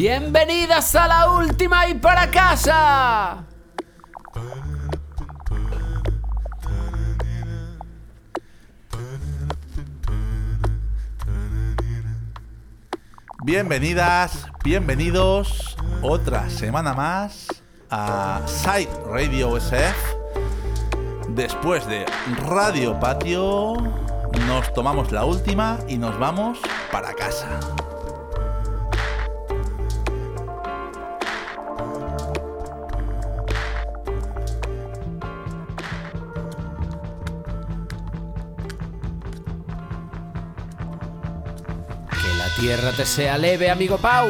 Bienvenidas a la última y para casa. Bienvenidas, bienvenidos otra semana más a Side Radio SF. Después de Radio Patio, nos tomamos la última y nos vamos para casa. Tierra te sea leve, amigo Pau.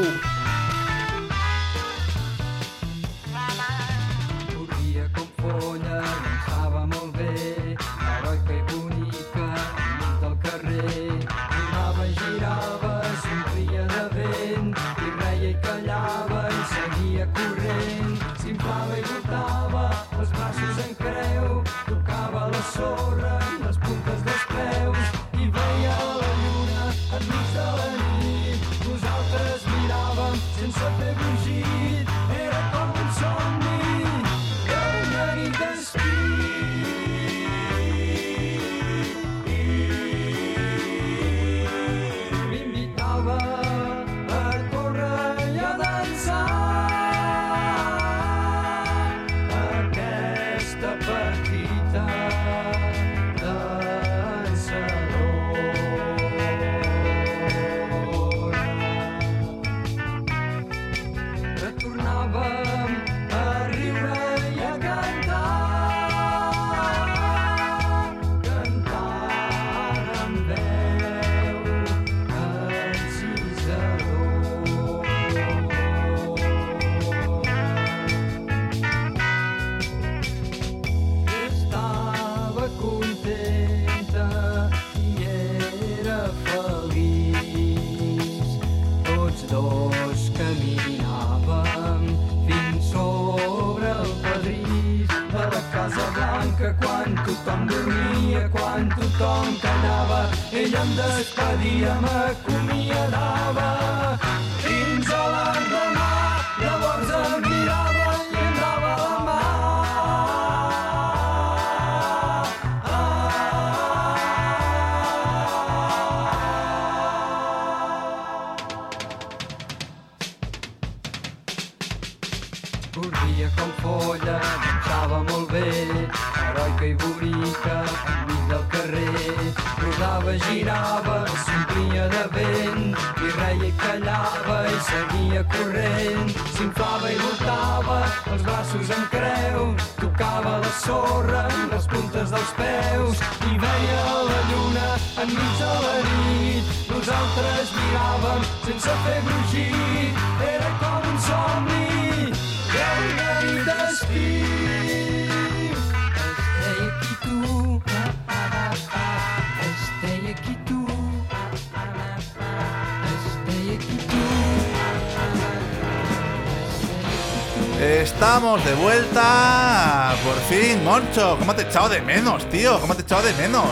Estamos de vuelta. Por fin, Moncho. ¿Cómo te he echado de menos, tío? ¿Cómo te he echado de menos?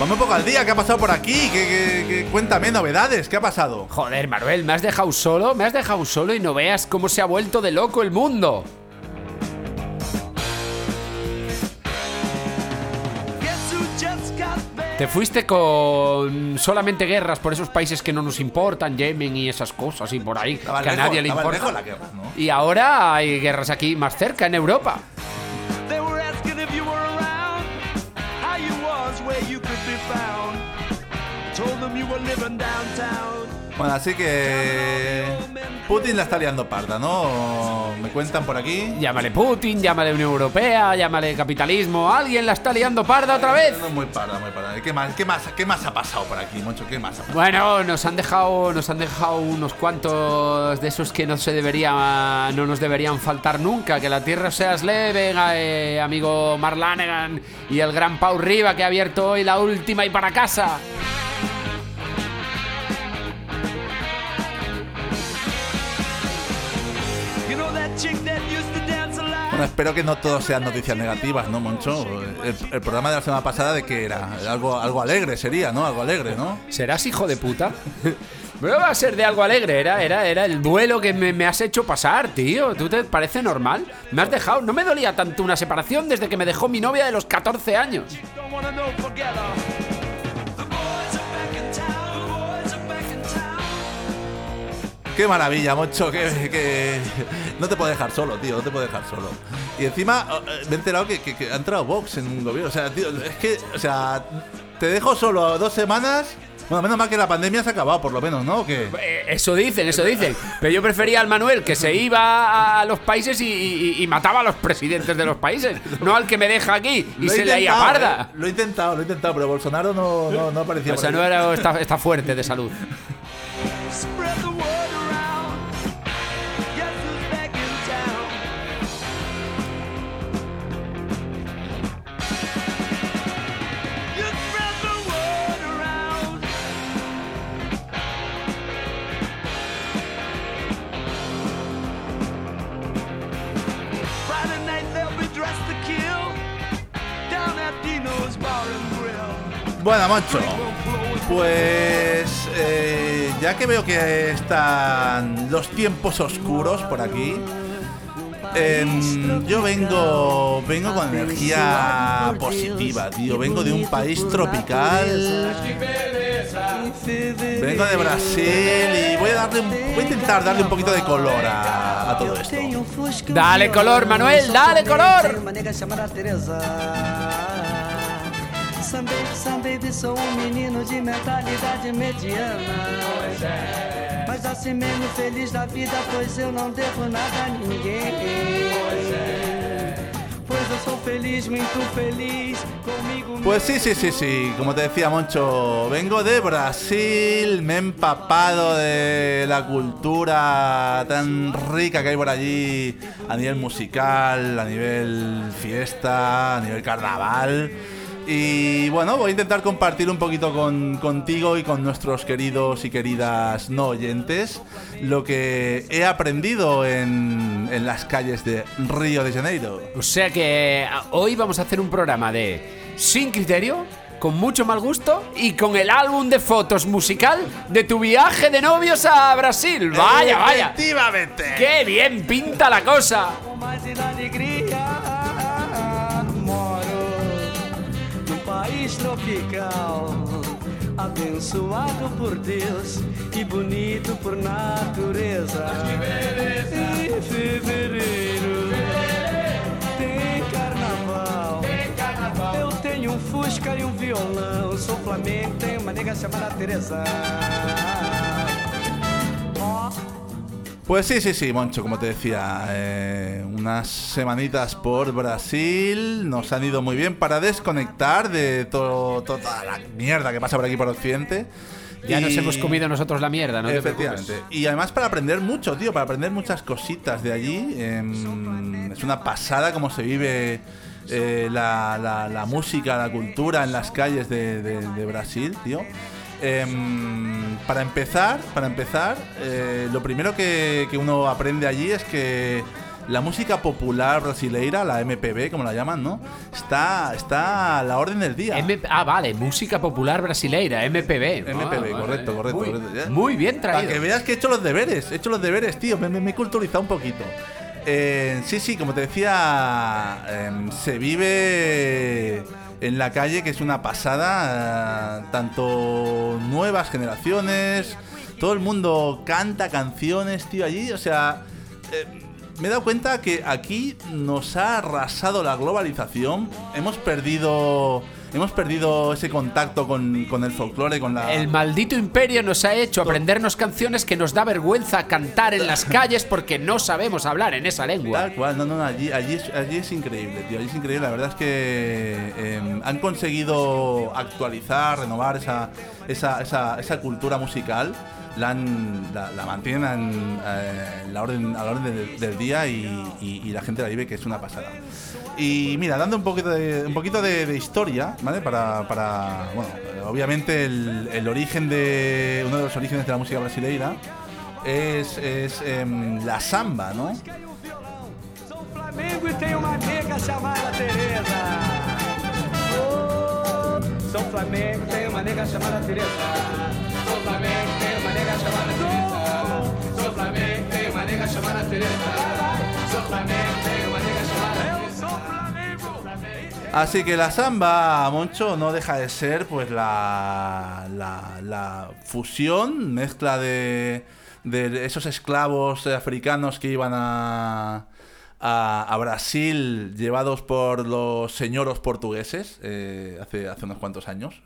Un poco al día. ¿Qué ha pasado por aquí? ¿Qué, qué- qué- Cuéntame novedades. ¿Qué ha pasado? Joder, Manuel, me has dejado solo, me has dejado solo y no veas cómo se ha vuelto de loco el mundo. Te fuiste con solamente guerras por esos países que no nos importan, Yemen y esas cosas y por ahí, Estaba que a nadie le importa. lejos la guerra, ¿no? Y ahora hay guerras aquí más cerca, en Europa. They were asking if you were around, how you was, where you could be found. Told them you were living downtown. Bueno, así que Putin la está liando parda, ¿no? Me cuentan por aquí. Llámale Putin, llámale Unión Europea, llámale capitalismo. Alguien la está liando parda otra vez. No, muy parda, muy parda. ¿Qué más, qué más, qué más ha pasado por aquí, Moncho? ¿Qué más ha pasado? Bueno, nos han dejado, nos han dejado unos cuantos de esos que no se debería, no nos deberían faltar nunca. Que la tierra seas leve, eh, amigo Marlanegan y el gran Pau Riva que ha abierto hoy la última y para casa. Bueno, espero que no todo sean noticias negativas, ¿no, Moncho? El, programa de la semana pasada de que era algo, algo alegre sería, ¿no? Algo alegre, ¿no? ¿Serás hijo de puta? No va a ser de algo alegre, era, era, era el duelo que me, me has hecho pasar, tío. ¿Tú te parece normal? Me has dejado. No me dolía tanto una separación desde que me dejó mi novia de los 14 años. Qué maravilla, Moncho, que, que- no te puedo dejar solo, tío, no te puedo dejar solo. Y encima eh, me he enterado que, que- que ha entrado Vox en un gobierno. O sea, tío, es que, o sea, te dejo solo dos semanas. Bueno, menos mal que la pandemia se ha acabado, por lo menos, ¿no? ¿O qué? Eh, Eso dicen, eso dicen. Pero yo prefería al Manuel que se iba a los países y, y- y mataba a los presidentes de los países. No al que me deja aquí y Lo se le intentado, parda. eh, Lo he intentado, lo he intentado, pero Bolsonaro no, no, no aparecía. O sea, no era, está, está fuerte de salud. Bueno, Moncho, pues eh, ya que veo que están los tiempos oscuros por aquí, em, yo vengo, vengo con energía positiva, tío. Vengo de un país tropical, vengo de Brasil y voy a darle, un- voy a intentar darle un poquito de color a, a todo esto. Dale color, Manuel, dale color. Sou um menino de mentalidade mediana. Mas assim mesmo feliz da vida, pois eu não devo nada a ninguém. Pois eu sou feliz, muito feliz comigo Pues sí, sí, sí, sí. Como te decía Moncho, vengo de Brasil, me he empapado de la cultura tan rica que hay por allí a nivel musical, a nivel fiesta, a nivel carnaval. Y bueno, voy a intentar compartir un poquito con, contigo y con nuestros queridos y queridas no oyentes lo que he aprendido en, en las calles de Río de Janeiro. O sea que hoy vamos a hacer un programa de Sin Criterio, con mucho mal gusto y con el álbum de fotos musical de tu viaje de novios a Brasil. Vaya, vaya. Efectivamente. ¡Qué bien pinta la cosa! País tropical, abençoado por Deus e bonito por natureza. Em fevereiro tem carnaval. Eu tenho um Fusca e um violão. Sou Flamengo, tenho uma nega chamada Teresa. Ó. Pues sí, sí, sí, Moncho, como te decía, eh, unas semanitas por Brasil nos han ido muy bien para desconectar de todo, toda la mierda que pasa por aquí por Occidente. Ya Y- nos hemos comido nosotros la mierda, ¿no? te Efectivamente. Y además para aprender mucho, tío, para aprender muchas cositas de allí. Em, es una pasada cómo se vive eh, la, la- la música, la cultura en las calles de, de- de Brasil, tío. Em, para empezar, para empezar, eh, lo primero que, que uno aprende allí es que la música popular brasileira, la MPB, como la llaman, ¿no? Está, está a la orden del día. M- ah, vale, música popular brasileira, MPB. MPB, Ah, vale. correcto, correcto, Muy, correcto, ya. muy bien Para traído. que veas que he hecho los deberes, he hecho los deberes, tío. Me, me- me he culturizado un poquito. Eh, sí, sí, como te decía, em, se vive en la calle, que es una pasada. tanto nuevas generaciones, todo el mundo canta canciones, tío, allí. O sea, eh, me he dado cuenta que aquí nos ha arrasado la globalización. Hemos perdido. Hemos perdido ese contacto con, con el folclore, con la. El maldito imperio nos ha hecho aprendernos canciones que nos da vergüenza cantar en las calles porque no sabemos hablar en esa lengua. Tal cual, no, no, allí, allí, es, allí es increíble, tío, allí es increíble. La verdad es que eh, han conseguido actualizar, renovar esa, esa, esa, esa cultura musical, la, han- mantienen en, eh, la orden, a la orden del, día y, la gente la vive, que es una pasada. Y mira, dando un poquito de, un poquito de, historia, ¿vale? Para, obviamente el, origen de, uno de los orígenes de la música brasileira es, em, la samba, ¿no? Flamengo, tenho Teresa. Teresa. Sou Flamengo. Así que la samba, Moncho, no deja de ser pues la, la, la fusión, mezcla de, de esos esclavos africanos que iban a, a, a Brasil llevados por los señoros portugueses eh, hace, hace unos cuantos años.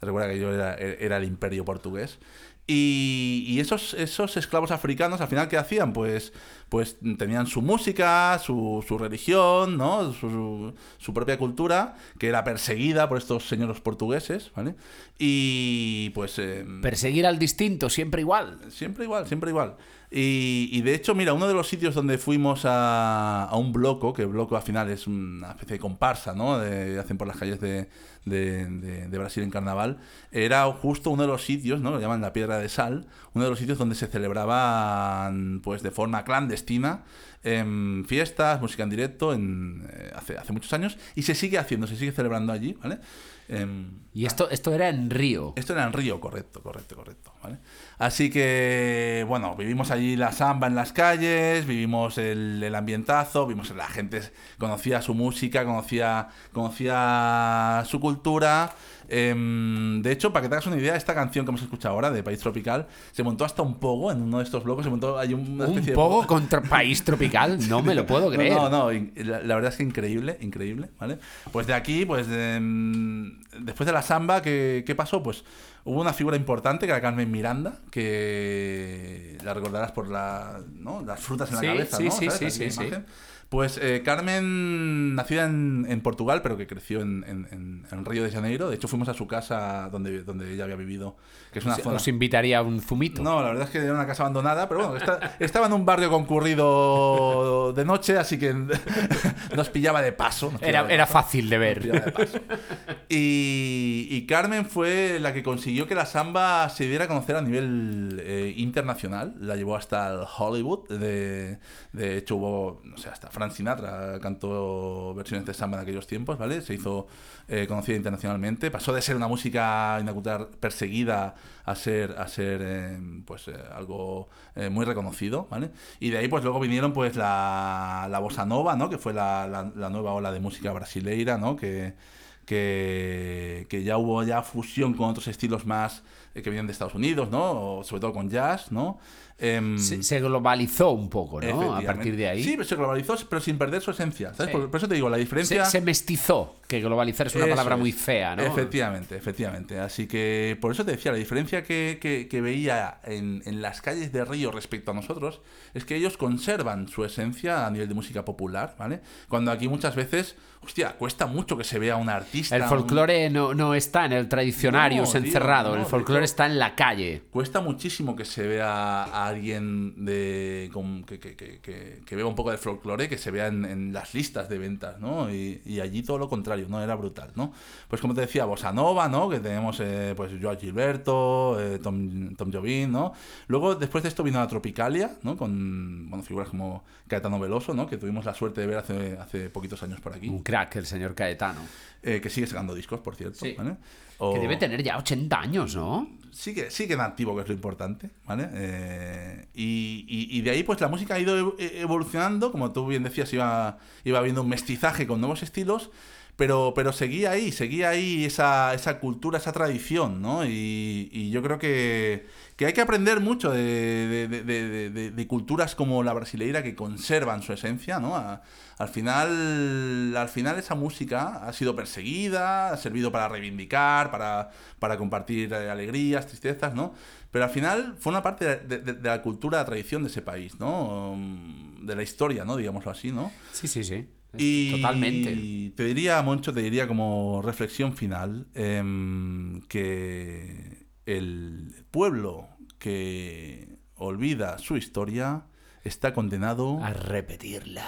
Recuerda que yo era, era el imperio portugués. Y, y esos, esos esclavos africanos, al final, ¿qué hacían? Pues, pues tenían su música, su, su religión, ¿no? Su, su propia cultura, que era perseguida por estos señores portugueses, ¿vale? Y pues... eh, Perseguir al distinto, siempre igual. Siempre igual, siempre igual. Y, y de hecho, mira, uno de los sitios donde fuimos a, a un bloco, que el bloco al final es una especie de comparsa, ¿no? De, hacen por las calles de, de, de- de Brasil en carnaval, era justo uno de los sitios, ¿no? Lo llaman la Piedra de Sal, uno de los sitios donde se celebraban, pues de forma clandestina, em, fiestas, música en directo, en, eh, hace, hace muchos años, y se sigue haciendo, se sigue celebrando allí, ¿vale? Em, Y esto, esto era en Río. esto era en Río, correcto, correcto, correcto. ¿vale? Así que, bueno, vivimos allí la samba en las calles, vivimos el, el ambientazo, vimos la gente conocía su música, conocía, conocía su cultura. Em, de hecho, para que te hagas una idea, esta canción que hemos escuchado ahora de País Tropical se montó hasta un pogo en uno de estos blocos. Se montó hay una Un de poco contra país tropical, no me lo puedo creer. no, no, la, la verdad es que increíble, increíble, ¿vale? Pues de aquí, pues em, después de la samba, ¿qué, qué pasó? Pues hubo una figura importante que era Carmen Miranda, que la recordarás por la, ¿no? las frutas en la Sí, cabeza, sí, ¿no? sí, ¿Sabes? sí, Aquella sí, sí. Pues eh, Carmen, nacida en, en Portugal, pero que creció en, en- Río de Janeiro. De hecho, fuimos a su casa donde, donde ella había vivido, que es una zona... Os invitaría a un zumito. No, la verdad es que era una casa abandonada, pero bueno, está- estaba en un barrio concurrido de noche, así que nos pillaba de paso. pillaba Era, de era paso, fácil de ver. pillaba de paso. Y, y Carmen fue la que consiguió que la samba se diera a conocer a nivel eh, internacional. La llevó hasta el Hollywood. De, de hecho, hubo, no sé, hasta Frank Sinatra cantó versiones de samba en aquellos tiempos, ¿vale? Se hizo eh, conocida internacionalmente. Pasó de ser una música cultura perseguida a ser, a ser eh, pues, eh, algo eh, muy reconocido, ¿vale? Y de ahí, pues luego vinieron pues la, la bossa nova, ¿no? Que fue la, la- la nueva ola de música brasileira, ¿no? Que, que, que ya hubo ya fusión con otros estilos más eh, que vienen de Estados Unidos, ¿no? O sobre todo con jazz, ¿no? Em, Se, se globalizó un poco, ¿no? A partir de ahí. Sí, se globalizó, pero sin perder su esencia. ¿sabes? Sí. Por, por eso te digo, la diferencia... se mestizó, que globalizar es una Eso palabra es. muy fea, ¿no? Efectivamente, efectivamente. Así que por eso te decía, la diferencia que, que- que veía en, en las calles de Río respecto a nosotros es que ellos conservan su esencia a nivel de música popular, ¿vale? Cuando aquí muchas veces, hostia, cuesta mucho que se vea un artista. El un- folclore no, no está en el tradicionarius No, tío, encerrado, no, el folclore está en la calle. Cuesta muchísimo que se vea a alguien de con- que, que, que, que- que beba un poco de folclore, que se vea en, en las listas de ventas, ¿no? Y, y allí todo lo contrario, ¿no? Era brutal, ¿no? Pues como te decía, Bossa Nova, ¿no? Que tenemos, eh, pues, Joao Gilberto, eh, Tom, Tom Jobim, ¿no? Luego, después de esto vino la Tropicalia, ¿no? Con, bueno, figuras como Caetano Veloso, ¿no? Que tuvimos la suerte de ver hace, hace poquitos años por aquí. Un crack, el señor Caetano. Eh, que sigue sacando discos, por cierto, Sí. ¿vale? Que debe tener ya 80 años, ¿no? sigue, sigue en activo, que es lo importante, ¿vale? Eh, y, y- y de ahí, pues la música ha ido ev- evolucionando, como tú bien decías, iba, iba habiendo un mestizaje con nuevos estilos, pero, pero seguía ahí, seguía ahí esa, esa cultura, esa tradición, ¿no? Y, y yo creo que, que hay que aprender mucho de, de- de- de- culturas como la brasileira que conservan su esencia, ¿no? A- al final, al final esa música ha sido perseguida, ha servido para reivindicar, para, para compartir eh, alegrías, tristezas, ¿no? Pero al final fue una parte de, de- la cultura, la tradición de ese país, ¿no? Um, De la historia, ¿no? Digámoslo así, ¿no? Sí, sí, sí. Y Totalmente. te diría, Moncho, te diría como reflexión final em, que el pueblo que olvida su historia está condenado A repetirla.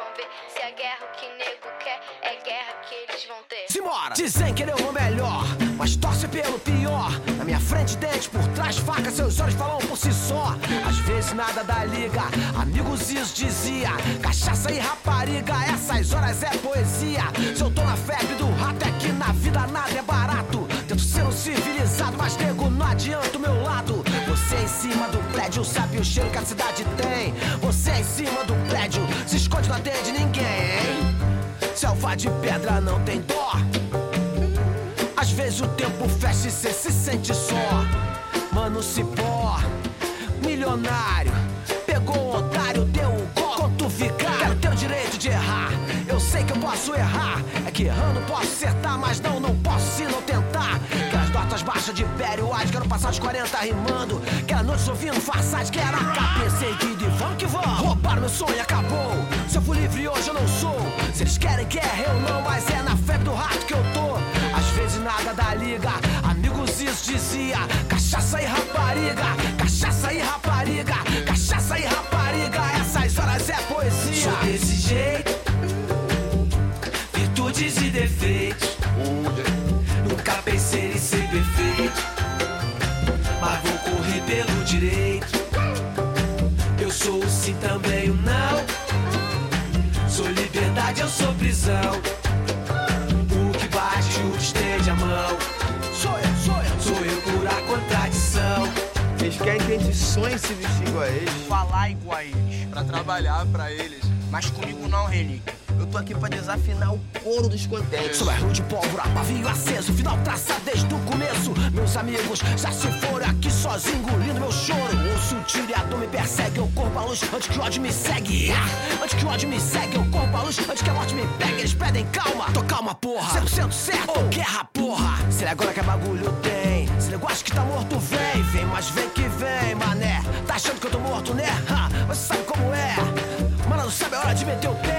Vão ver. Se a guerra que nego quer, é guerra que eles vão ter. Simbora! Dizem que ele é o melhor, mas torce pelo pior. Na minha frente, dente, por trás, faca, seus olhos falam por si só. Às vezes vezes nada da liga. Amigos, isso dizia. Cachaça e rapariga, essas horas é poesia. Se eu tô na febre do rato, é que na vida nada é barato. Tento ser um civilizado, mas nego, não adianta o meu lado. Cima do prédio, sabe o cheiro que a cidade tem. Você é em cima do prédio, se esconde, não atende ninguém. Selva de pedra não tem dó. Às vezes o tempo fecha e cê se sente só. Mano, cipó, milionário. Pegou um otário, deu um gol. Quanto ficar, quero ter o direito de errar. Eu sei que eu posso errar. É que errando posso acertar, mas não, não. Baixas de Pério, Ad, quero passar de 40 rimando. Aquela noite ouvindo farsade, que era. Pensei que de vamos que vamos. Roubaram meu sonho, acabou. Se eu fui livre hoje, eu não sou. Se eles querem guerra, eu não, mas é na febre do rato que eu tô. Às vezes nada dá liga, amigos isso dizia. Cachaça e rapariga, cachaça e rapariga, cachaça e rapariga. Essas horas é poesia. Sou desse jeito, prisão. O que bate, o que estende a mão. Sou eu, sou eu, sou eu pura contradição. Eles querem que a gente sonhe se vestir igual a eles. falar igual a eles. Pra trabalhar pra eles. Mas comigo não, Relíquia. Eu tô aqui pra desafinar o couro dos contentes. Sou erro de pólvora, pavio aceso, final traçado desde o começo. Meus amigos já se foram aqui sozinho, engolindo meu choro. Ouço o tiro e a dor me persegue, eu corro pra luz antes que o ódio me segue. Ah, Antes que o ódio me segue, eu corro pra luz antes que a morte me pegue. Eles pedem calma, tô calma, porra. 100% certo, ou guerra, porra. Se ele agora que é bagulho tem. Se ele acha que tá morto, vem. Vem, mas vem que vem, mané. Tá achando que eu tô morto, né? Ha, você sabe como é. Mano, não sabe a hora de meter o pé.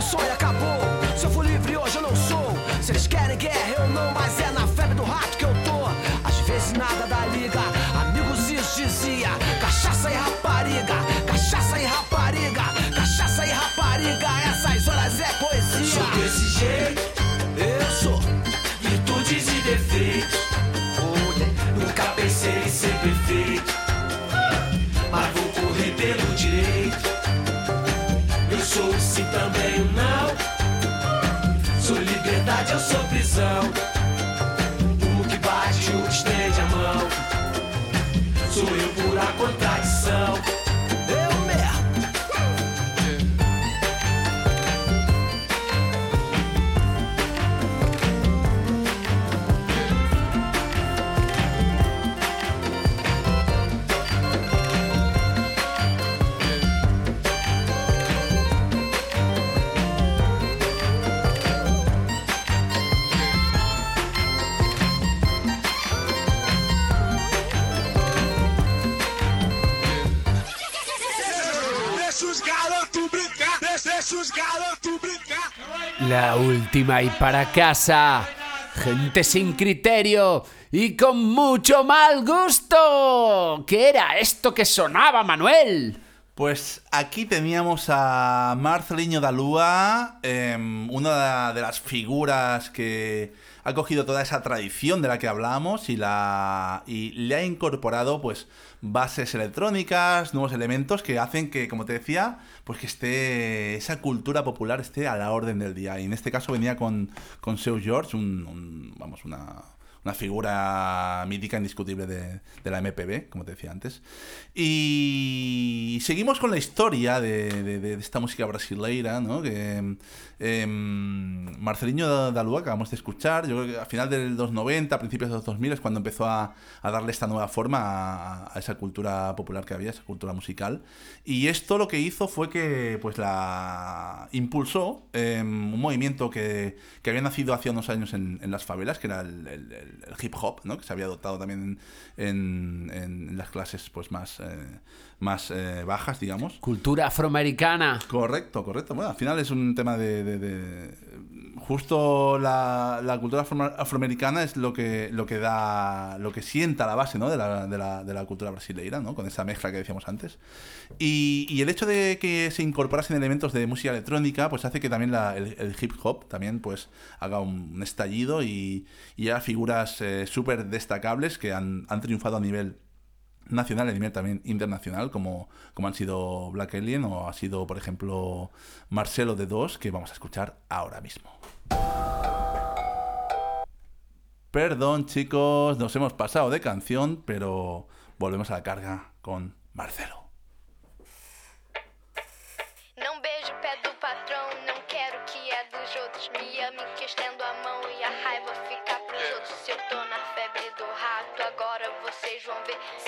Meu sonho, acabou. Se eu for livre hoje, eu não sou. Se eles querem guerra, eu não, mas sou La última y para casa. Gente sin criterio y con mucho mal gusto. ¿Qué era esto que sonaba, Manuel? Pues aquí teníamos a Marcelinho Dalúa, em, una de las figuras que ha cogido toda esa tradición de la que hablamos y, la, y le ha incorporado pues bases electrónicas, nuevos elementos que hacen que, como te decía, pues que esté esa cultura popular esté a la orden del día. Y en este caso venía con, con Seu George, un, un- vamos, una, una figura mítica indiscutible de, de la MPB, como te decía antes. Y seguimos con la historia de, de- de esta música brasileira, ¿no? Que em, Marcelinho que acabamos de escuchar, yo creo que a final de los 90, a principios de los 2000 es cuando empezó a, darle esta nueva forma a, esa cultura popular que había, esa cultura musical. Y esto lo que hizo fue que pues la impulsó em, un movimiento que, que había nacido hace unos años en, las favelas, que era el, hip hop, ¿no? que se había adoptado también en las clases pues más, eh, más eh, bajas, digamos. Cultura afroamericana. Correcto, correcto. Bueno, al final es un tema de... de- de- Justo la, la cultura afro- afroamericana es lo que, lo que da, lo que sienta la base ¿no? de, la, de la- de la cultura brasileira, ¿no? con esa mezcla que decíamos antes. Y, y el hecho de que se incorporasen elementos de música electrónica, pues hace que también la- el, el hip hop también pues haga un, un estallido y, y haya figuras eh, súper destacables que han, han triunfado a nivel nacional y también internacional, como, como han sido Black Alien o ha sido, por ejemplo, Marcelo de Dos, que vamos a escuchar ahora mismo. Perdón, chicos, nos hemos pasado de canción, pero volvemos a la carga con Marcelo.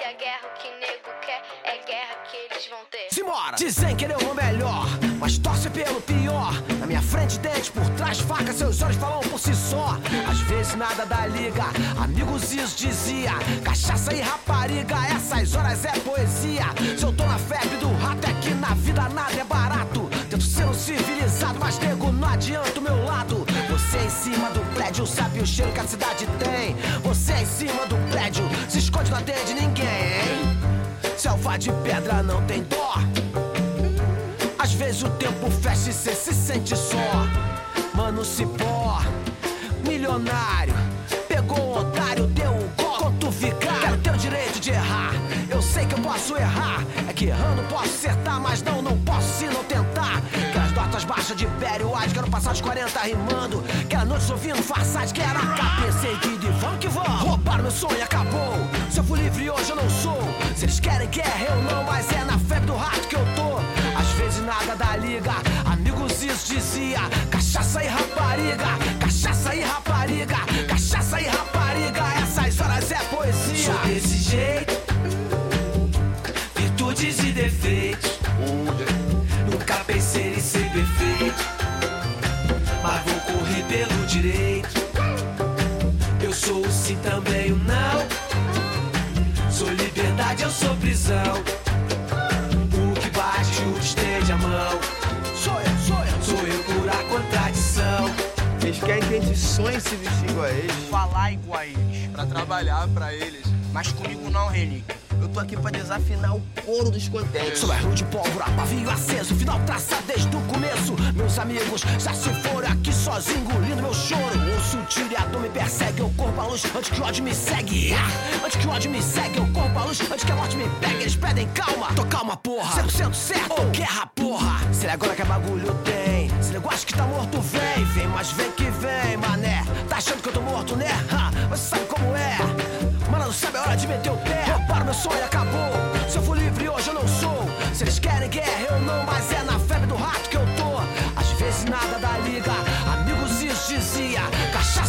Se a guerra que nego quer é guerra que eles vão ter. Simbora! Dizem que ele é o melhor, mas torce pelo pior. Na minha frente, dente, por trás, faca, seus olhos falam por si só. Às vezes nada da liga, amigos isso dizia. Cachaça e rapariga, essas horas é poesia. Se eu tô na febre do rato, é que na vida nada é barato. Tento ser um civilizado, mas nego, não adianta o meu lado. Você é em cima do prédio, sabe o cheiro que a cidade tem. Você é em cima do prédio, se esconde, não atende ninguém. De pedra não tem dó. Às vezes o tempo fecha e cê se sente só. Mano, cipó, milionário. Pegou um otário, deu um. Quanto ficar, quero ter o direito de errar. Eu sei que eu posso errar. É que errando posso acertar, mas não, não posso se não tentar. Baixas de Pério, Ad, quero passar de 40 rimando. Aquela noite ouvindo farsade, que era cá. Pensei que de vamos que vamos. Roubaram meu sonho, acabou. Se eu fui livre hoje, eu não sou. Se eles querem guerra, eu não, mas é na febre do rato que eu tô. Às vezes nada da liga, amigos isso dizia. Cachaça e rapariga, cachaça e rapariga, cachaça e rapariga. Essas horas é poesia. Sou desse jeito, virtudes e defeitos. Nunca pensei sou o sim também o não. Sou liberdade, eu sou prisão. O que bate, o que estende a mão. Sou eu, sou eu, sou eu pura contradição. Eles querem que a gente sonhe se vestir igual a eles. Falar igual a eles. Pra trabalhar pra eles. Mas comigo não, relíquia. Eu tô aqui pra desafinar o couro dos contentes. Sou erro de pólvora, pavio aceso, final traçado desde o começo. Meus amigos já se foram aqui sozinho, a dor me persegue, eu corro pra luz antes que o ódio me segue. Ah, Antes que o ódio me segue, eu corro pra luz antes que a morte me pegue. Eles pedem calma, tô calma, porra. 100% certo, ou guerra, porra. Se ele agora que é bagulho tem, se ele acha que tá morto, vem. Vem, mas vem que vem, mané. Tá achando que eu tô morto, né? Ha, você sabe como é. Mano, não sabe a hora de meter o pé. Roubaram meu sonho, acabou. Se eu for livre hoje, eu não sou. Se eles querem guerra, eu não, mas é na febre do rato que eu tô. Às vezes nada da liga, amigos isso dizia.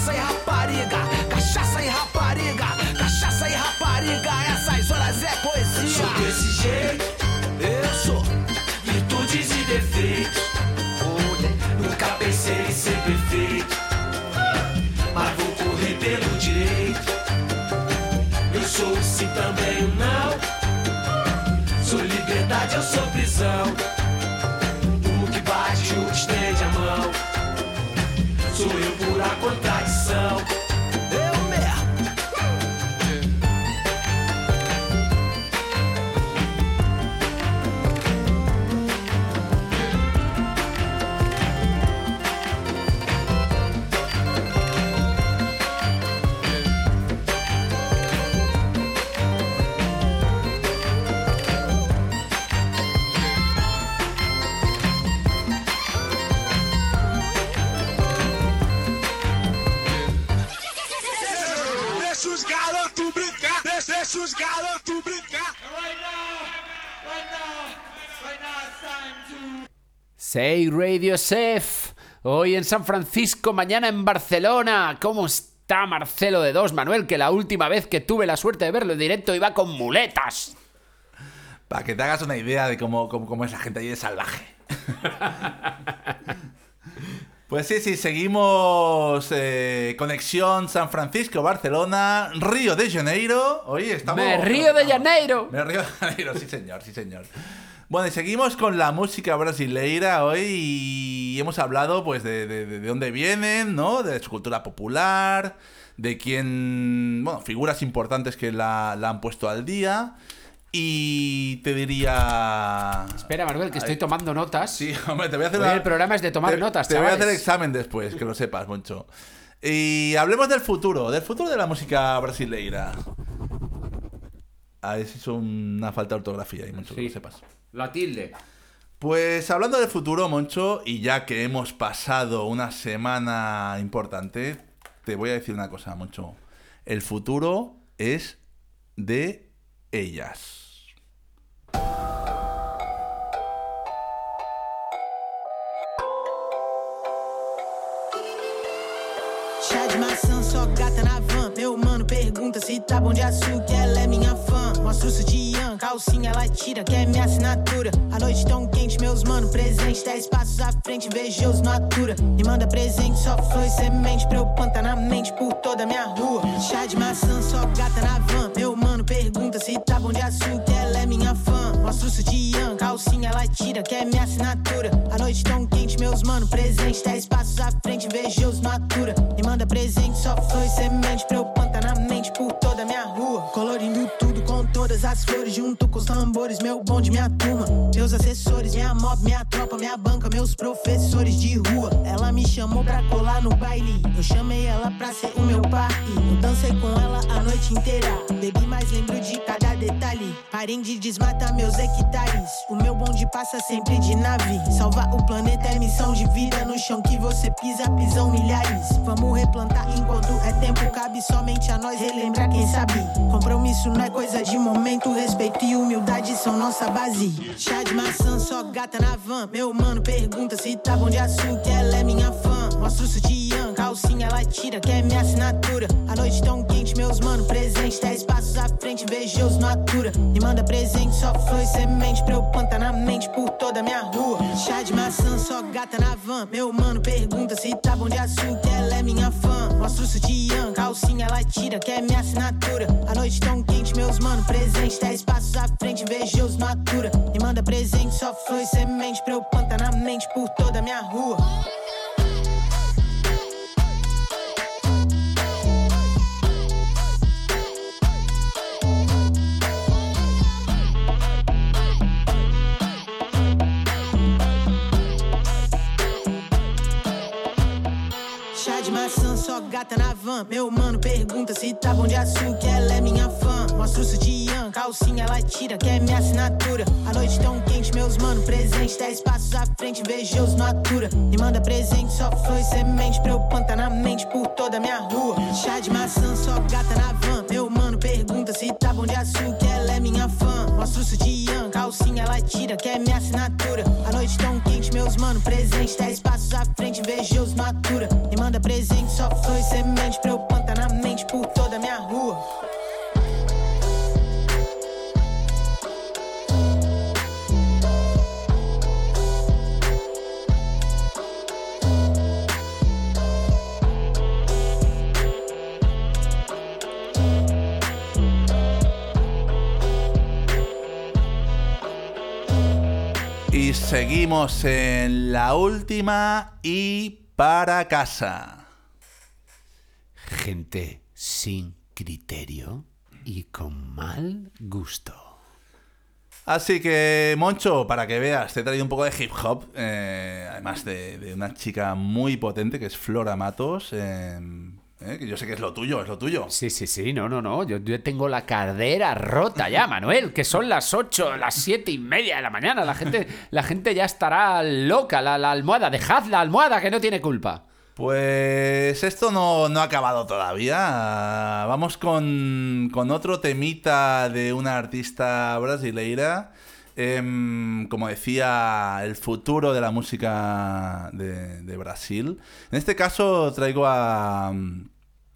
Cachaça e rapariga, cachaça e rapariga, cachaça e rapariga. Essas horas é poesia. Sou desse jeito, eu sou. Virtudes e defeitos. Nunca pensei em ser perfeito, mas vou correr pelo direito. Eu sou sim também o não. Sou liberdade, eu sou prisão. O que bate, o que estende a mão. Sou eu pura contradição. Say Radio Chef. Hoy en San Francisco, mañana en Barcelona. ¿Cómo está Marcelo de Dos, Manuel? Que la última vez que tuve la suerte de verlo en directo iba con muletas. Para que te hagas una idea de cómo, cómo, cómo es la gente allí de salvaje. Pues sí, sí, seguimos eh, conexión San Francisco, Barcelona, Río de Janeiro. Hoy estamos... Me río de Janeiro. Me río de Janeiro, sí señor, sí señor. Bueno, y seguimos con la música brasileira hoy y hemos hablado pues de, de- de dónde vienen, ¿no? De su cultura popular, de quién, bueno, figuras importantes que la, la han puesto al día. Y te diría... Espera, Manuel, que estoy tomando notas. Sí, hombre, te voy a hacer Hoy una- el programa es de tomar te- notas, Te voy a hacer examen después, que lo sepas, Moncho. Y hablemos del futuro, del futuro de la música brasileira. Has hecho una falta de ortografía y mucho que lo sepas. La tilde. Pues hablando del futuro, Moncho, y ya que hemos pasado una semana importante, te voy a decir una cosa, Moncho. El futuro es de ellas. Chá de maçã, só gata na van. Meu mano pergunta se tá bom de açúcar, ela é minha fã. Mostra o sutiã, calcinha ela tira, que é minha assinatura. A noite tão quente, meus mano presente. Dez passos à frente, invejoso no atura. Me manda presente, só flor e semente. Pra eu plantar na mente por toda minha rua. Chá de maçã, só gata na van. Meu mano pergunta se tá bom de açúcar, ela é minha fã. Mostra o sutiã, calcinha ela tira, que é minha assinatura. A noite tão quente, meus mano presente. Dez passos à frente, invejoso no atura. Me manda presente, só flor e semente. Pra eu plantar na mente por toda a minha rua. Colorindo todas as flores, junto com os tambores. Meu bonde, minha turma. Meus assessores, minha mob, minha tropa, minha banca, meus professores de rua. Ela me chamou pra colar no baile. Eu chamei ela pra ser o meu parque. Eu dancei com ela a noite inteira. Bebi, mas lembro de cada detalhe. Parem de desmatar meus hectares. O meu bonde passa sempre de nave. Salvar o planeta é missão de vida. No chão que você pisa, pisam milhares. Vamos replantar enquanto é tempo. Cabe somente a nós relembrar quem sabe. Compromisso não é coisa de momento. Respeito e humildade são nossa base. Chá de maçã, só gata na van. Meu mano pergunta se tá bom de açúcar. Ela é minha fã. Mostra o sutiã, calcinha ela tira, que é minha assinatura. A noite tão quente, meus mano presente. Dez passos à frente, invejoso no atura. Me manda presente, só e semente. Pra eu plantar na mente por toda minha rua. Chá de maçã, só gata na van. Meu mano pergunta se tá bom de açúcar. Ela é minha fã. Mostra o sutiã, calcinha ela tira, que é minha assinatura. A noite tão quente, meus mano presente. Dez passos à frente, invejoso no atura. Me manda presente, só e semente. Pra eu plantar na mente por toda minha rua. Só gata na van. Meu mano pergunta se tá bom de açúcar, ela é minha fã. O sutiã, calcinha ela tira, que é minha assinatura. A noite tão quente, meus mano presente. Dez passos à frente, invejoso no atura. Me manda presente, só flor e semente. Pra eu plantar na mente por toda a minha rua. Chá de maçã, só gata na van. Meu tá bom de açúcar, ela é minha fã. Mostra o sutiã, calcinha ela tira, que é minha assinatura. A noite tão quente, meus mano presente. Dez passos à frente, invejoso no atura. Me manda presente, só flor e semente. Pra eu plantar na mente por toda minha rua. Seguimos en la última y para casa. Gente sin criterio y con mal gusto. Así que, Moncho, para que veas, te he traído un poco de hip hop, eh, además de, de una chica muy potente que es Flora Matos, eh, eh, que yo sé que es lo tuyo, es lo tuyo. Sí, sí, sí, no, no, no. Yo, yo tengo la cadera rota ya, Manuel, que son las 8, las siete y media de la mañana. La gente, la gente ya estará loca. La, la almohada, dejad la almohada que no tiene culpa. Pues esto no, no ha acabado todavía. Vamos con, con otro temita de una artista brasileira. Em, como decía, el futuro de la música de, de Brasil. En este caso traigo a,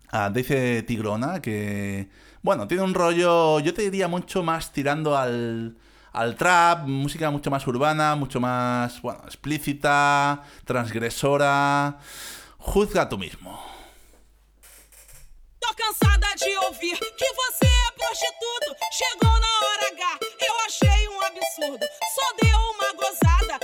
a Daisy Tigrona, que, bueno, tiene un rollo, yo te diría mucho más tirando al, al trap, música mucho más urbana, mucho más, bueno, explícita, transgresora. Juzga tú mismo. Tô cansada de ouvir que você é prostituto. Chegou na hora H, eu achei um absurdo. Só deu uma gozada,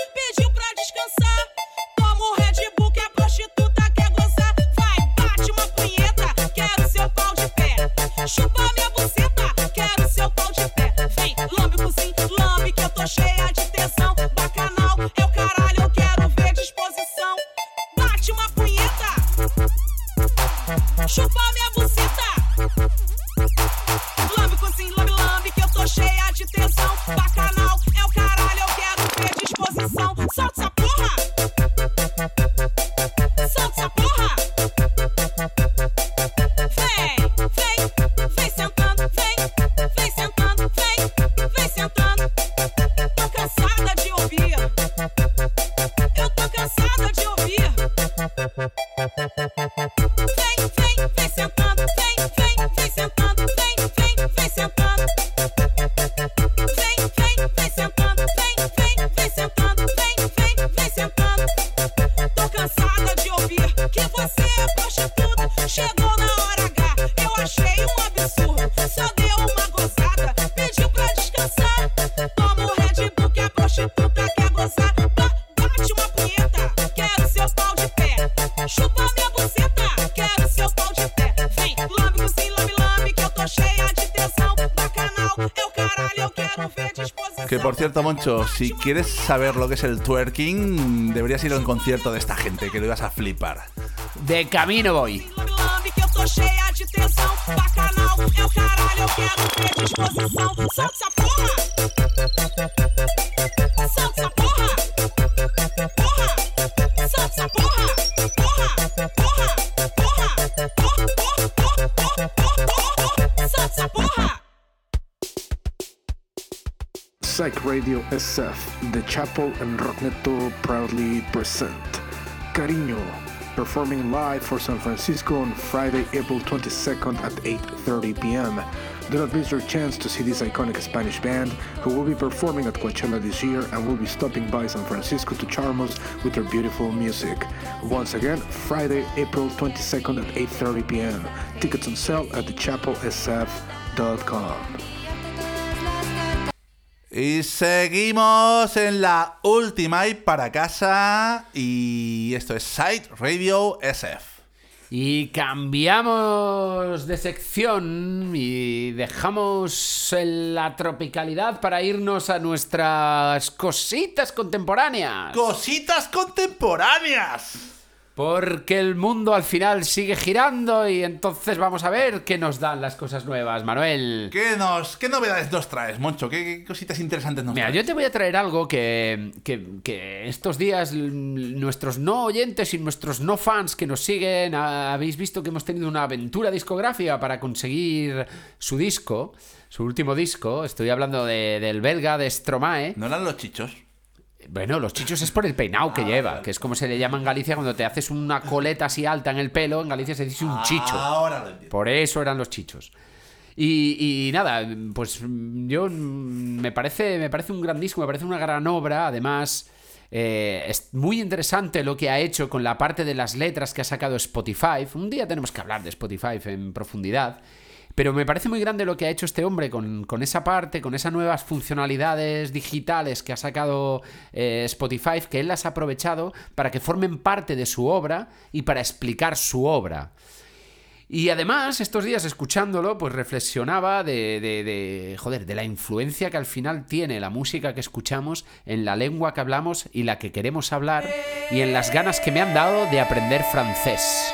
Chupa minha buceta, quero seu pau de pé. Vem, lambe cozinho, lambe que eu tô cheia de tesão. Bacanal, eu caralho, eu quero ver disposição. Bate uma punheta. Chupa minha buceta cierto, Moncho, si quieres saber lo que es el twerking, deberías ir a un concierto de esta gente, que lo ibas a flipar. De camino voy. Radio SF, The Chapel and Rockneto proudly present Cariño, performing live for San Francisco on Friday, April 22nd at 8:30 p.m. Do not miss your chance to see this iconic Spanish band who will be performing at Coachella this year and will be stopping by San Francisco to charm us with their beautiful music. Once again, Friday, April 22nd at 8:30 p.m. Tickets on sale at thechapelsf.com. Y seguimos en la última y para casa. Y esto es Side Radio SF. Y cambiamos de sección y dejamos en la tropicalidad para irnos a nuestras cositas contemporáneas. ¡Cositas contemporáneas! Porque el mundo al final sigue girando y entonces vamos a ver qué nos dan las cosas nuevas, Manuel. ¿Qué, nos, qué novedades nos traes, Moncho? ¿Qué, qué cositas interesantes nos Mira, traes? yo te voy a traer algo que, que- que estos días nuestros no oyentes y nuestros no fans que nos siguen ha- habéis visto que hemos tenido una aventura discográfica para conseguir su disco, su último disco. Estoy hablando de- del belga de Stromae. ¿No eran los chichos? Bueno, los chichos es por el peinado que lleva, que es como se le llama en Galicia cuando te haces una coleta así alta en el pelo. En Galicia se dice un chicho. Ahora lo entiendo. Por eso eran los chichos. Y, y nada, pues yo mm, me parece, me parece un gran disco, me parece una gran obra. Además, eh, es muy interesante lo que ha hecho con la parte de las letras que ha sacado Spotify. Un día tenemos que hablar de Spotify en profundidad. Pero me parece muy grande lo que ha hecho este hombre con, con esa parte, con esas nuevas funcionalidades digitales que ha sacado eh, Spotify, que él las ha aprovechado para que formen parte de su obra y para explicar su obra. Y además, estos días escuchándolo, pues reflexionaba de, de, de, joder, de la influencia que al final tiene la música que escuchamos en la lengua que hablamos y la que queremos hablar y en las ganas que me han dado de aprender francés.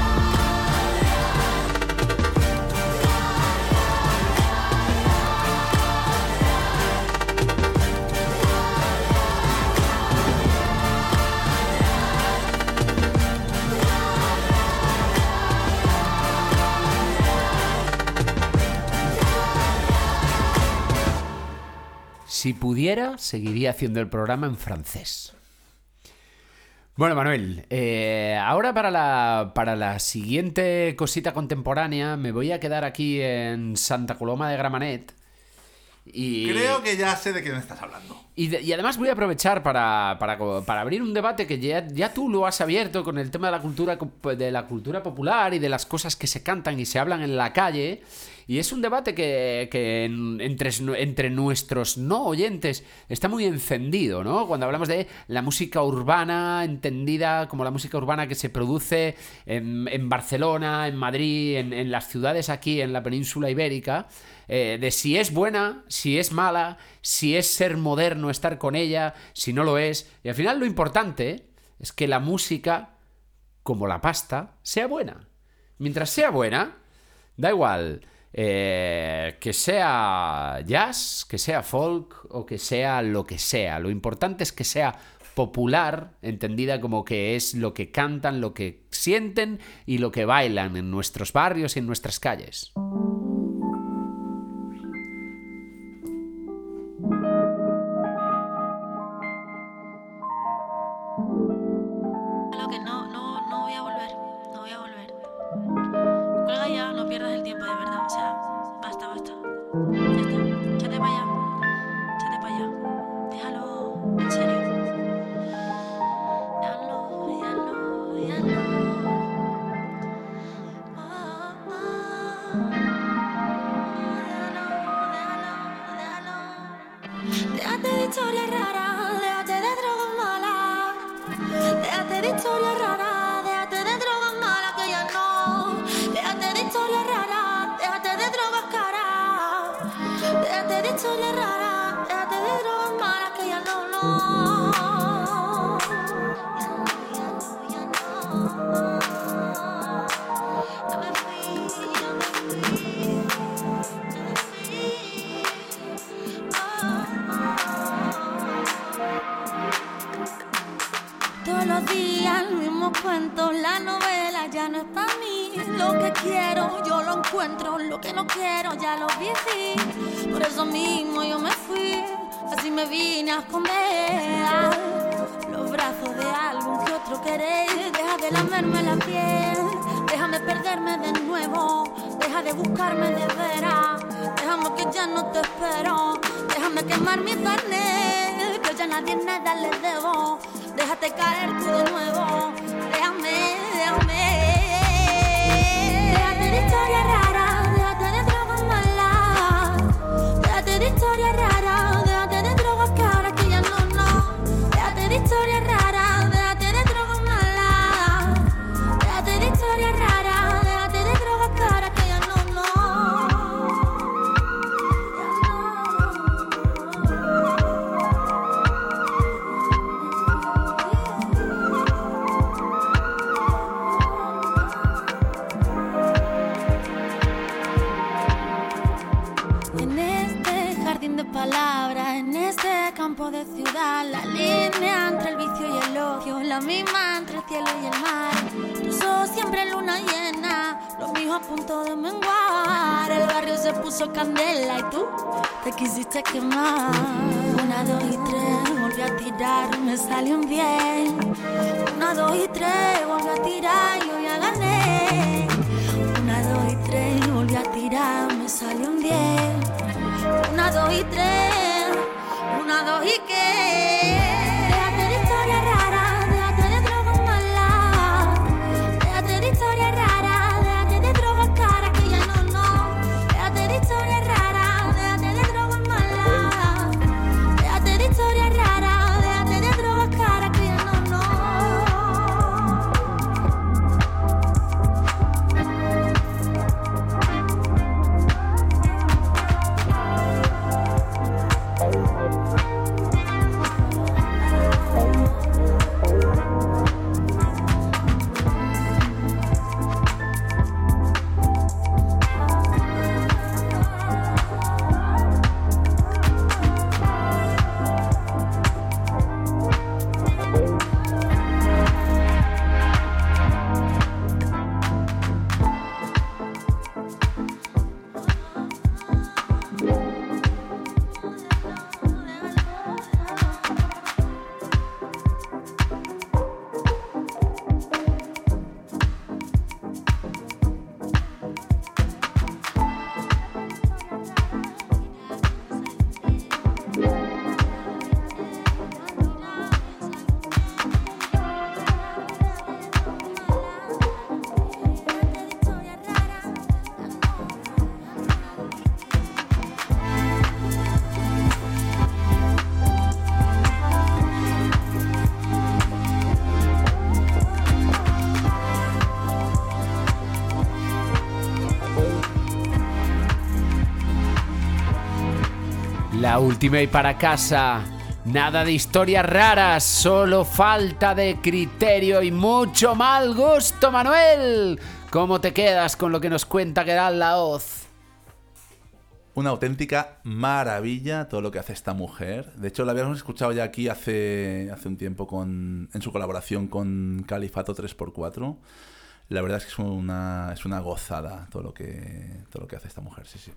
Si pudiera, seguiría haciendo el programa en francés. Bueno, Manuel, eh, ahora para la, para la siguiente cosita contemporánea me voy a quedar aquí en Santa Coloma de Gramanet. Y... Creo que ya sé de qué me estás hablando. Y, de- y además voy a aprovechar para, para, para abrir un debate que ya, ya tú lo has abierto con el tema de la, cultura, de la cultura popular y de las cosas que se cantan y se hablan en la calle. Y es un debate que, que en- entre, nuestros no oyentes está muy encendido, ¿no? Cuando hablamos de la música urbana, entendida como la música urbana que se produce en, Barcelona, en Madrid, en, en las ciudades aquí en la península ibérica, eh, de si es buena, si es mala, si es ser moderno, estar con ella, si no lo es. Y al final lo importante es que la música, como la pasta, sea buena. Mientras sea buena, da igual eh, que sea jazz, que sea folk o que sea lo que sea. Lo importante es que sea popular, entendida como que es lo que cantan, lo que sienten y lo que bailan en nuestros barrios y en nuestras calles. De buscarme de veras, déjame que ya no te espero, déjame quemar mi carnet, que ya nadie nada le debo. Déjate caer tú de nuevo. Candela y tú te quisiste quemar. Una, dos y tres, volví a tirar, me salió un bien. Una, dos y tres, volví a tirar, yo ya gané. Una, dos y tres, volví a tirar, me salió un 10. Una, dos y tres, una, dos y La última y para casa. Nada de historias raras, solo falta de criterio y mucho mal gusto, Manuel. ¿Cómo te quedas con lo que nos cuenta Gerald Laoz? Una auténtica maravilla todo lo que hace esta mujer. De hecho, la habíamos escuchado ya aquí hace, hace un tiempo con, en su colaboración con Califato 3x4. La verdad es que es una, es una gozada todo lo, que, todo lo que hace esta mujer, sí, sí.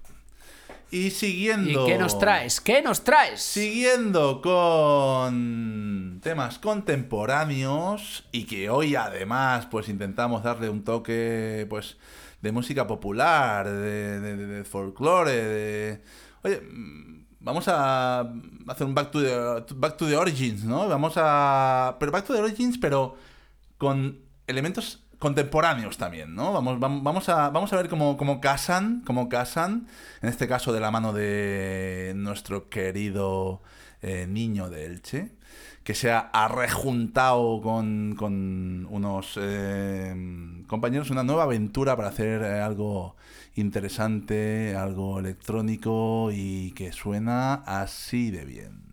Y siguiendo. ¿Y qué nos traes? ¿Qué nos traes? Siguiendo con temas contemporáneos y que hoy además pues intentamos darle un toque pues de música popular, de, de, de- de folclore, de... Oye, vamos a hacer un back to, the, back to the origins, ¿no? Vamos a... Pero back to the origins, pero con elementos contemporáneos también, ¿no? Vamos, vam- vamos, a, vamos a ver cómo, cómo casan, cómo casan, en este caso de la mano de nuestro querido eh, niño de Elche, que se ha arrejuntado con, con unos eh, compañeros una nueva aventura para hacer eh, algo interesante, algo electrónico y que suena así de bien.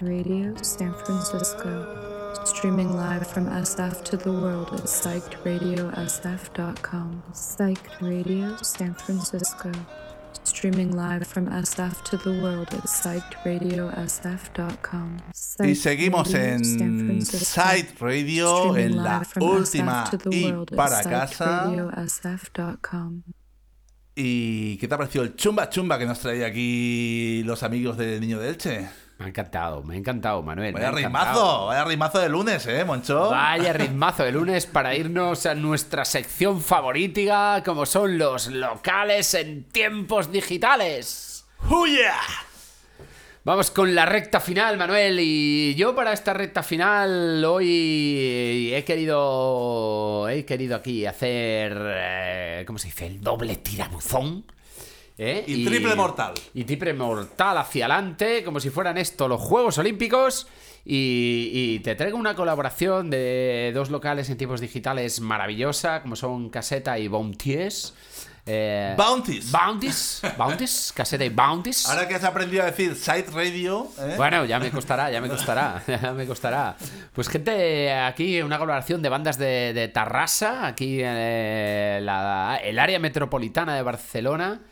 Radio San Francisco. Streaming live from SF to the world at psychedradiosf.com. Psyched Radio San Francisco. Streaming live from SF to the world at psychedradiosf.com. Y seguimos en Side Radio en la última y para casa. ¿Y qué te ha parecido el chumba chumba que nos traía aquí los amigos de Niño de Elche? Me ha encantado, me ha encantado, Manuel. Vaya ritmazo, vaya ritmazo de lunes, ¿eh, Moncho? Vaya ritmazo de lunes para irnos a nuestra sección favorita, como son los locales en tiempos digitales. ¡Huya! Vamos con la recta final, Manuel. Y yo para esta recta final hoy he querido. He querido aquí hacer. eh, ¿Cómo se dice? El doble tirabuzón. ¿Eh? Y triple mortal. Y triple mortal hacia adelante, como si fueran esto los Juegos Olímpicos. Y, y te traigo una colaboración de dos locales en tiempos digitales maravillosa, como son Caseta y Bounties. Eh, Bounties. Bounties. Bounties. Caseta y Bounties. Ahora que has aprendido a decir Side Radio, ¿eh? Bueno, ya me costará, ya me costará, ya me costará. Pues gente, aquí una colaboración de bandas de, de Tarrasa, aquí en eh, la- el área metropolitana de Barcelona,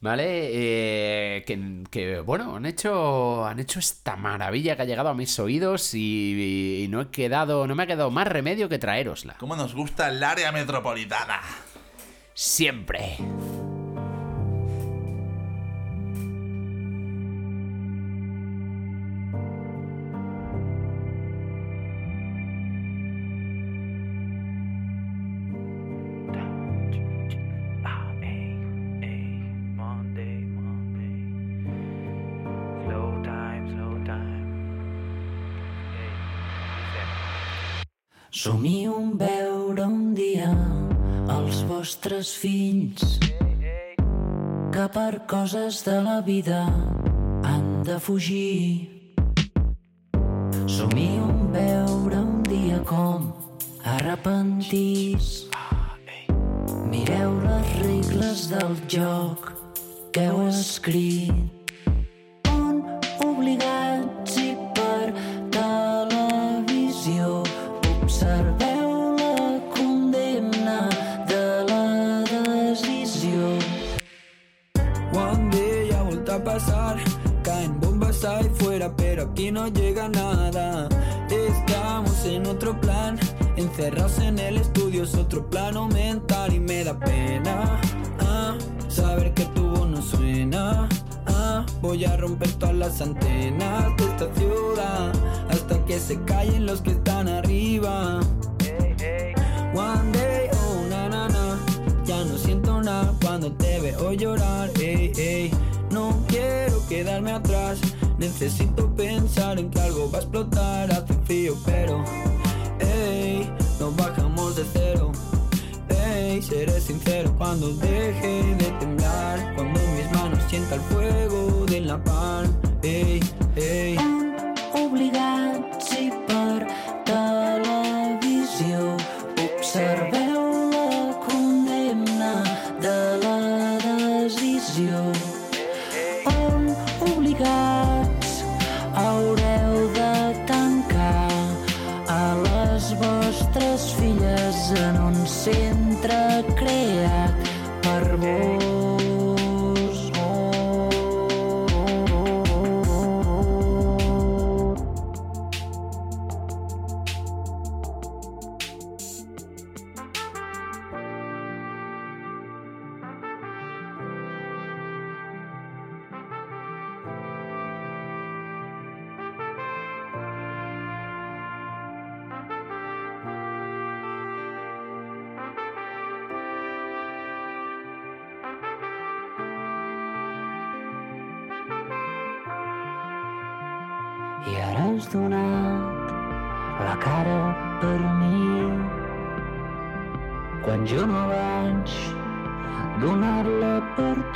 ¿vale? Eh, que, que, bueno, han hecho, han hecho esta maravilla que ha llegado a mis oídos y, y no he quedado, no me ha quedado más remedio que traerosla. ¿Cómo nos gusta el área metropolitana? Siempre. Els vostres fills que per coses de la vida han de fugir. Somio en veure un dia com arrepentís. Mireu les regles del joc que heu escrit on obligats pero aquí no llega nada. Estamos en otro plan. Encerrados en el estudio es otro plano mental y me da pena. ah, saber que tu voz no suena. ah, voy a romper todas las antenas de esta ciudad hasta que se callen los que están arriba. One day, oh na, ya no siento nada cuando te veo llorar. Ey, ey, no quiero quedarme atrás, necesito pensar en que algo va a explotar. Hace frío, pero ey, no bajamos de cero. Ey, seré sincero cuando deje de temblar, cuando mis manos sienta el fuego de la palma. Ey, ey. obligats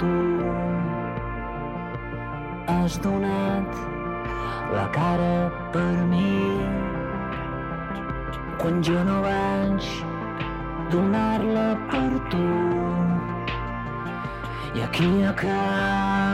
tu. Has donat la cara per mi. Quan jo no vaig donar-la per tu. I aquí acaba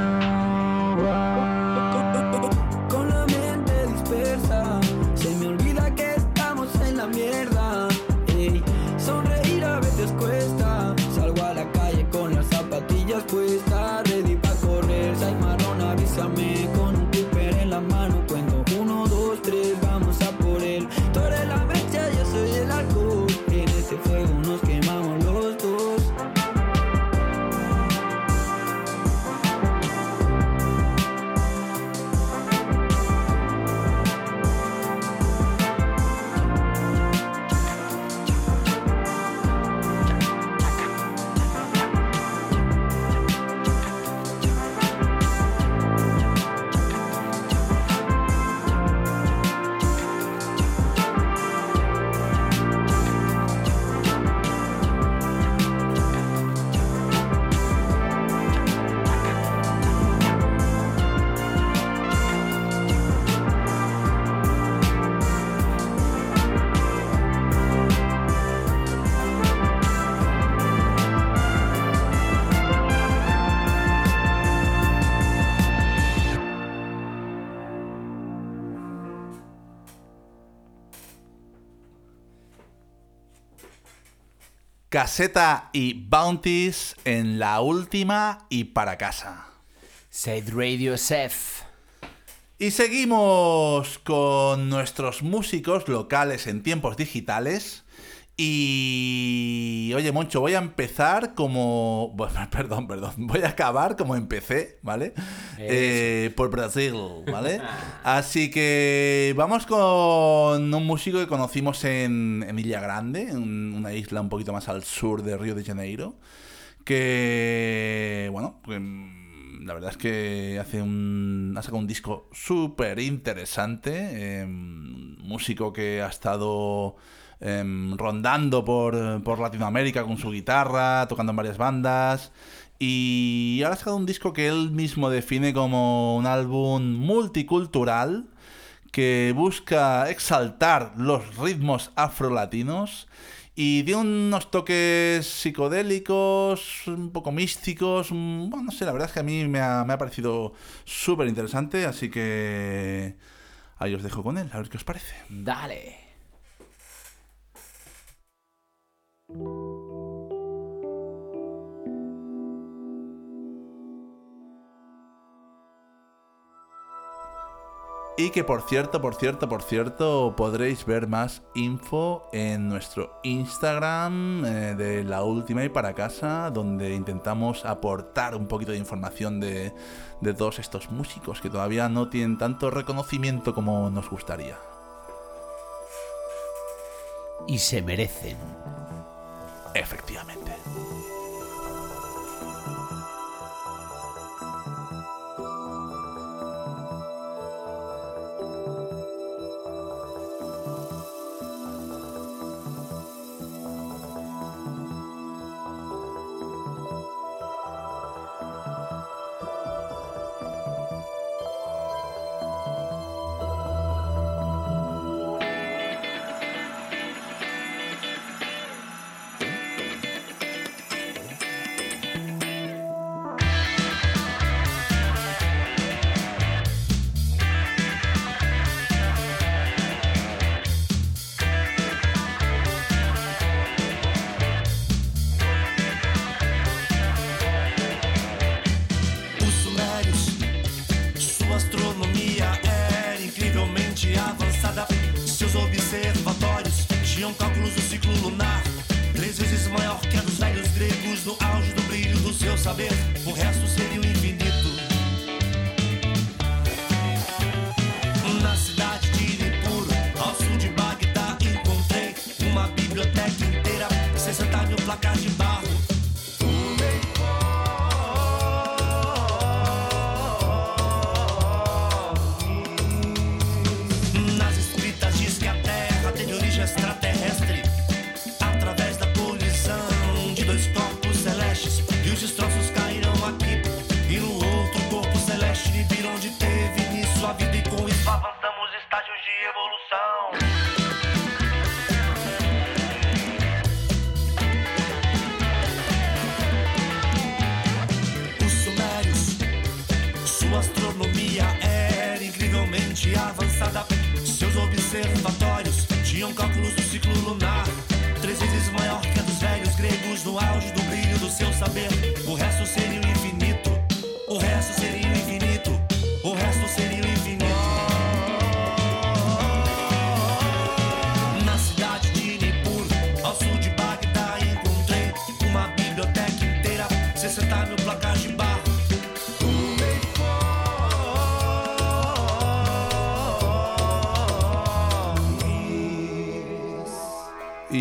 Caseta y Bounties en la última y para casa. Side Radio SF. Y seguimos con nuestros músicos locales en tiempos digitales. Y oye, Moncho, voy a empezar como. Bueno, perdón, perdón. Voy a acabar como empecé, ¿vale? Eh, por Brasil, ¿vale? Así que vamos con un músico que conocimos en, en Ilha Grande, en una isla un poquito más al sur de Río de Janeiro. Que, bueno, mm, la verdad es que hace un, ha sacado un disco súper interesante. eh, músico que ha estado em, rondando por, por Latinoamérica con su guitarra, tocando en varias bandas. Y ahora ha sacado un disco que él mismo define como un álbum multicultural que busca exaltar los ritmos afrolatinos y tiene unos toques psicodélicos, un poco místicos. Bueno, no sé, la verdad es que a mí me ha, me ha parecido súper interesante, así que ahí os dejo con él, a ver qué os parece. Dale. Y que por cierto, por cierto, por cierto, podréis ver más info en nuestro Instagram eh, de la última y para casa, donde intentamos aportar un poquito de información de, de todos estos músicos que todavía no tienen tanto reconocimiento como nos gustaría. Y se merecen. Efectivamente.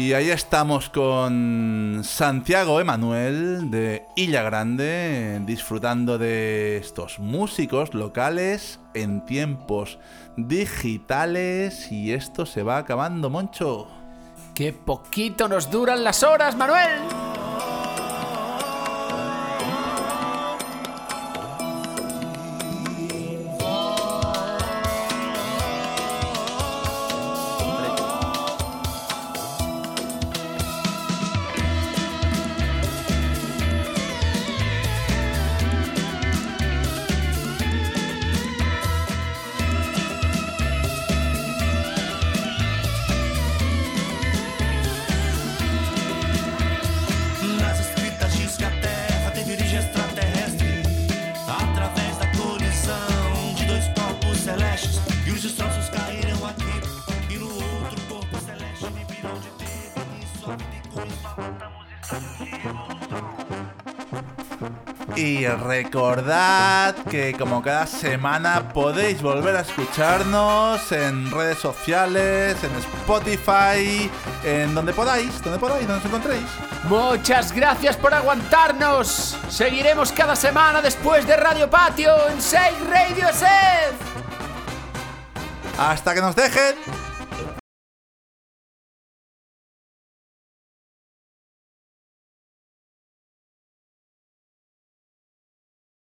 Y ahí estamos con Santiago Emanuel de Illa Grande, disfrutando de estos músicos locales en tiempos digitales. Y esto se va acabando, Moncho. ¡Qué poquito nos duran las horas, Manuel! Recordad que como cada semana podéis volver a escucharnos en redes sociales, en Spotify, en donde podáis, donde podáis, donde os encontréis. Muchas gracias por aguantarnos. Seguiremos cada semana después de Radio Patio en 6 Radio SF. Hasta que nos dejen.